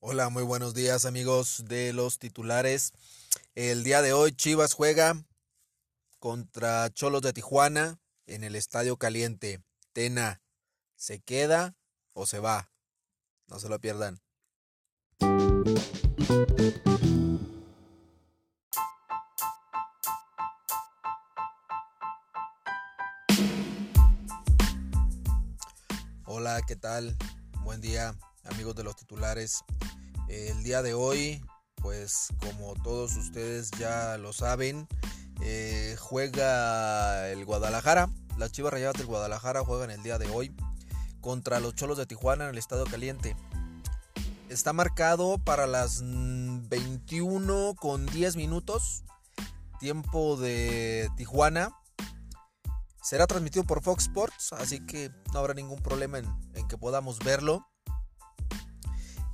Hola, muy buenos días amigos de los titulares. El día de hoy Chivas juega contra Cholos de Tijuana en el Estadio Caliente. Tena, ¿se queda o se va? No se lo pierdan. Hola, ¿qué tal? Buen día amigos de los titulares. El día de hoy, pues como todos ustedes ya lo saben, eh, juega el Guadalajara. Las Chivas Rayadas del Guadalajara juegan el día de hoy contra los Cholos de Tijuana en el Estado Caliente. Está marcado para las 21 con 10 minutos, tiempo de Tijuana. Será transmitido por Fox Sports, así que no habrá ningún problema en, que podamos verlo.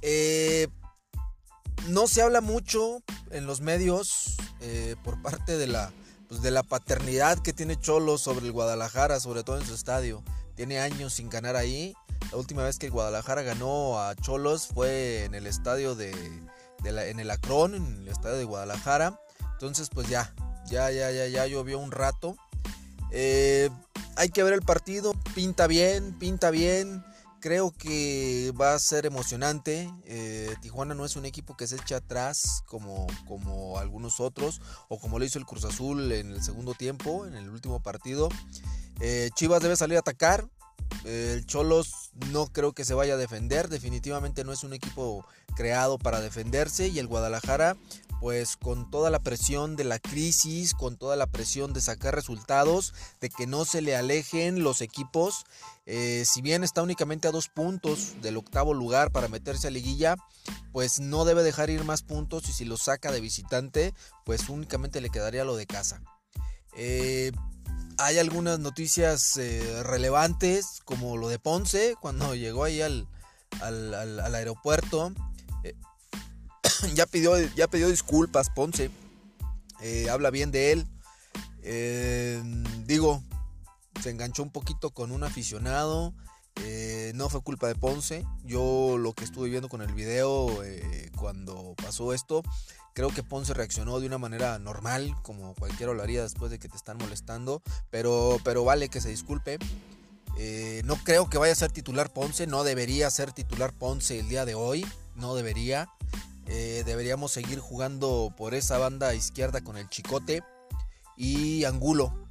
Eh, no se habla mucho en los medios eh, por parte de la, pues, de la paternidad que tiene Cholo sobre el Guadalajara, sobre todo en su estadio. Tiene años sin ganar ahí. La última vez que el Guadalajara ganó a Cholos fue en el estadio de, en el Acron, en el estadio de Guadalajara. Entonces, pues ya, ya, ya, ya, ya llovió un rato. Eh, hay que ver el partido. Pinta bien, pinta bien. Creo que va a ser emocionante. Eh, Tijuana no es un equipo que se echa atrás como, como algunos otros o como lo hizo el Cruz Azul en el segundo tiempo, en el último partido. Eh, Chivas debe salir a atacar. el Cholos no creo que se vaya a defender. Definitivamente no es un equipo creado para defenderse. Y el Guadalajara pues con toda la presión de la crisis, con toda la presión de sacar resultados, de que no se le alejen los equipos, eh, si bien está únicamente a dos puntos del octavo lugar para meterse a liguilla, pues no debe dejar ir más puntos y si lo saca de visitante, pues únicamente le quedaría lo de casa. Eh, hay algunas noticias eh, relevantes, como lo de Ponce, cuando llegó ahí al, al aeropuerto ya, pidió, ya pidió disculpas, Ponce. Eh, habla bien de él. Eh, digo, se enganchó un poquito con un aficionado. Eh, no fue culpa de Ponce. Yo lo que estuve viendo con el video cuando pasó esto, creo que Ponce reaccionó de una manera normal, como cualquiera lo haría después de que te están molestando. Pero, pero vale que se disculpe. no creo que vaya a ser titular Ponce. No debería ser titular Ponce el día de hoy. No debería. Eh, deberíamos seguir jugando por esa banda izquierda con el Chicote y Angulo.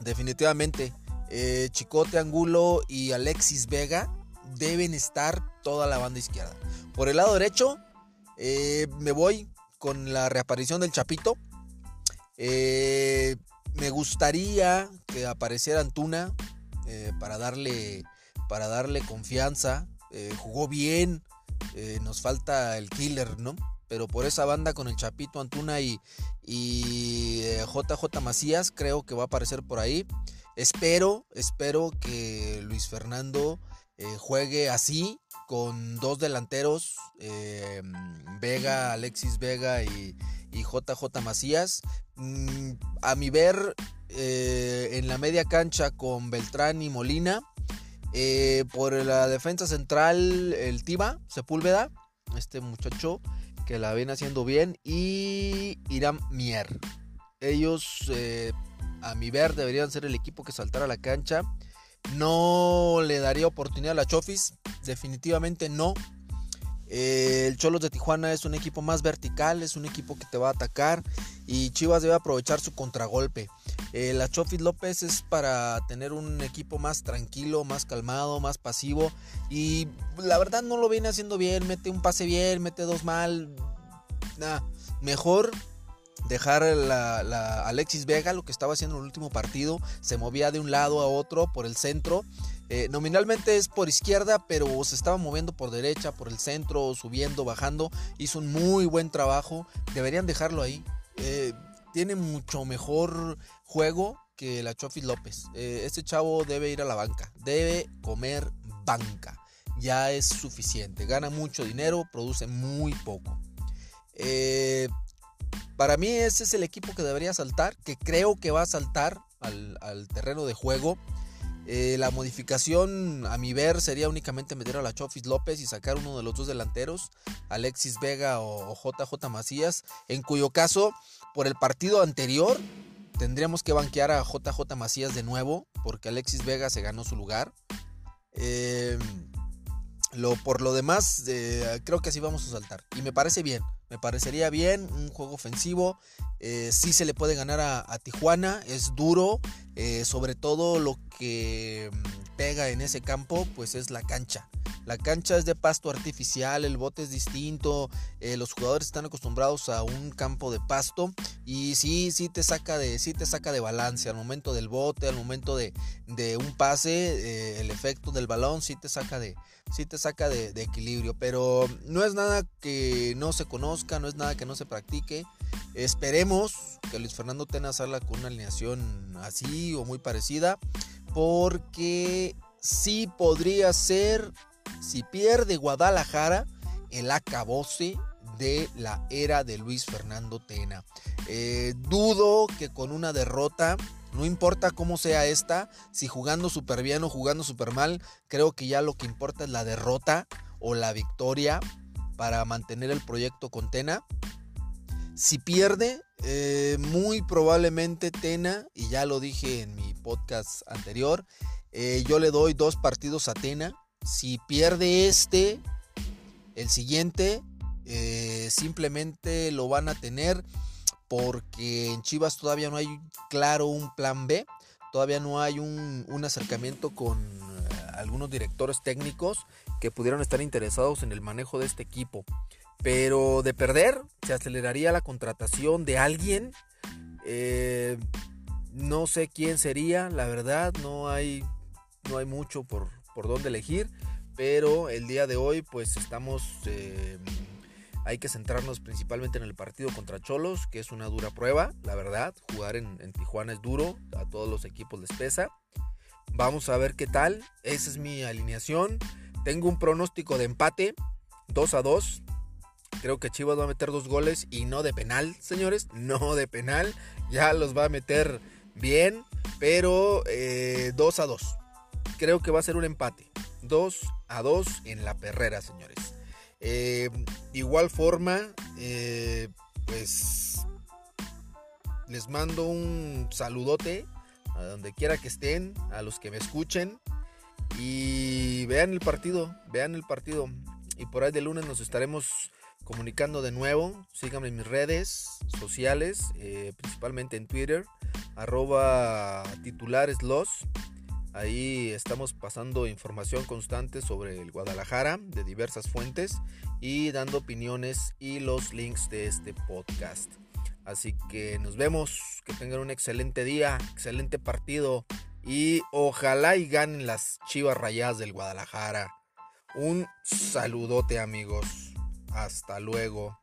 Definitivamente, eh, Chicote, Angulo y Alexis Vega deben estar toda la banda izquierda. Por el lado derecho, eh, me voy con la reaparición del Chapito. me gustaría que apareciera Antuna para, darle, para darle confianza. jugó bien, eh, nos falta el killer, ¿no? Pero por esa banda con el Chapito Antuna y, y JJ eh, Macías, creo que va a aparecer por ahí. Espero, espero que Luis Fernando eh, juegue así, con dos delanteros, Vega, Alexis Vega y, y JJ Macías. Mm, a mi ver, en la media cancha con Beltrán y Molina eh, por la defensa central, el Tiba Sepúlveda, este muchacho que la viene haciendo bien, y Irán Mier. Ellos, eh, a mi ver, deberían ser el equipo que saltara a la cancha. No le daría oportunidad a la Chofis, definitivamente no. Eh, el Cholos de Tijuana es un equipo más vertical, es un equipo que te va a atacar y Chivas debe aprovechar su contragolpe. Eh, la Chofis López es para tener un equipo más tranquilo, más calmado, más pasivo y la verdad no lo viene haciendo bien, mete un pase bien, mete dos mal. mejor dejar la, Alexis Vega, lo que estaba haciendo en el último partido, se movía de un lado a otro por el centro eh, nominalmente es por izquierda, pero se estaba moviendo por derecha, por el centro, subiendo, bajando. Hizo un muy buen trabajo. Deberían dejarlo ahí. Eh, tiene mucho mejor juego que la Chofis López. Eh, este chavo debe ir a la banca. Debe comer banca. Ya es suficiente. Gana mucho dinero, produce muy poco. Para mí ese es el equipo que debería saltar, que creo que va a saltar al, terreno de juego. Eh, la modificación, a mi ver, sería únicamente meter a la Chofis López y sacar uno de los dos delanteros, Alexis Vega o, o JJ Macías, en cuyo caso, por el partido anterior, tendríamos que banquear a JJ Macías de nuevo, porque Alexis Vega se ganó su lugar. Eh, lo, por lo demás, eh, creo que así vamos a saltar. Y me parece bien. Me parecería bien un juego ofensivo. Eh, sí se le puede ganar a, Tijuana. Es duro. Eh, sobre todo lo que mm, pega en ese campo, pues es la cancha. La cancha es de pasto artificial, el bote es distinto, los jugadores están acostumbrados a un campo de pasto y sí, sí te saca de, sí te saca de balance al momento del bote, al momento de, de un pase, el efecto del balón sí te saca de, sí te saca de, equilibrio. Pero no es nada que no se conozca, no es nada que no se practique. Esperemos que Luis Fernando Tena salga con una alineación así o muy parecida. Porque sí podría ser, si pierde Guadalajara, el acabose de la era de Luis Fernando Tena. Eh, dudo que con una derrota no importa cómo sea esta, si jugando súper bien o jugando súper mal, creo que ya lo que importa es la derrota o la victoria para mantener el proyecto con Tena. Si pierde, eh, muy probablemente Tena, y ya lo dije en mi podcast anterior, eh, yo le doy dos partidos a Tena. Si pierde este, el siguiente, eh, simplemente lo van a tener porque en Chivas todavía no hay claro un plan B, todavía no hay un, acercamiento con eh, algunos directores técnicos que pudieran estar interesados en el manejo de este equipo. Pero de perder, se aceleraría la contratación de alguien. Eh, no sé quién sería, la verdad, no hay, no hay mucho por, por dónde elegir. Pero el día de hoy, pues estamos hay que centrarnos principalmente en el partido contra Cholos, que es una dura prueba, la verdad. Jugar en, Tijuana es duro, a todos los equipos les pesa. Vamos a ver qué tal. Esa es mi alineación. Tengo un pronóstico de empate, 2 a 2. Creo que Chivas va a meter dos goles y no de penal, señores. No de penal. Ya los va a meter bien, pero 2 eh, a 2. Creo que va a ser un empate. 2 a 2 en la perrera, señores. Eh, igual forma, eh, pues les mando un saludote a donde quiera que estén, a los que me escuchen y vean el partido, vean el partido. Y por ahí de lunes nos estaremos comunicando de nuevo. Síganme en mis redes sociales, eh, principalmente en Twitter, arroba titulares. Ahí estamos pasando información constante sobre el Guadalajara de diversas fuentes y dando opiniones y los links de este podcast. Así que nos vemos, que tengan un excelente día, excelente partido y ojalá y ganen las Chivas Rayadas del Guadalajara. Un saludote amigos. Hasta luego.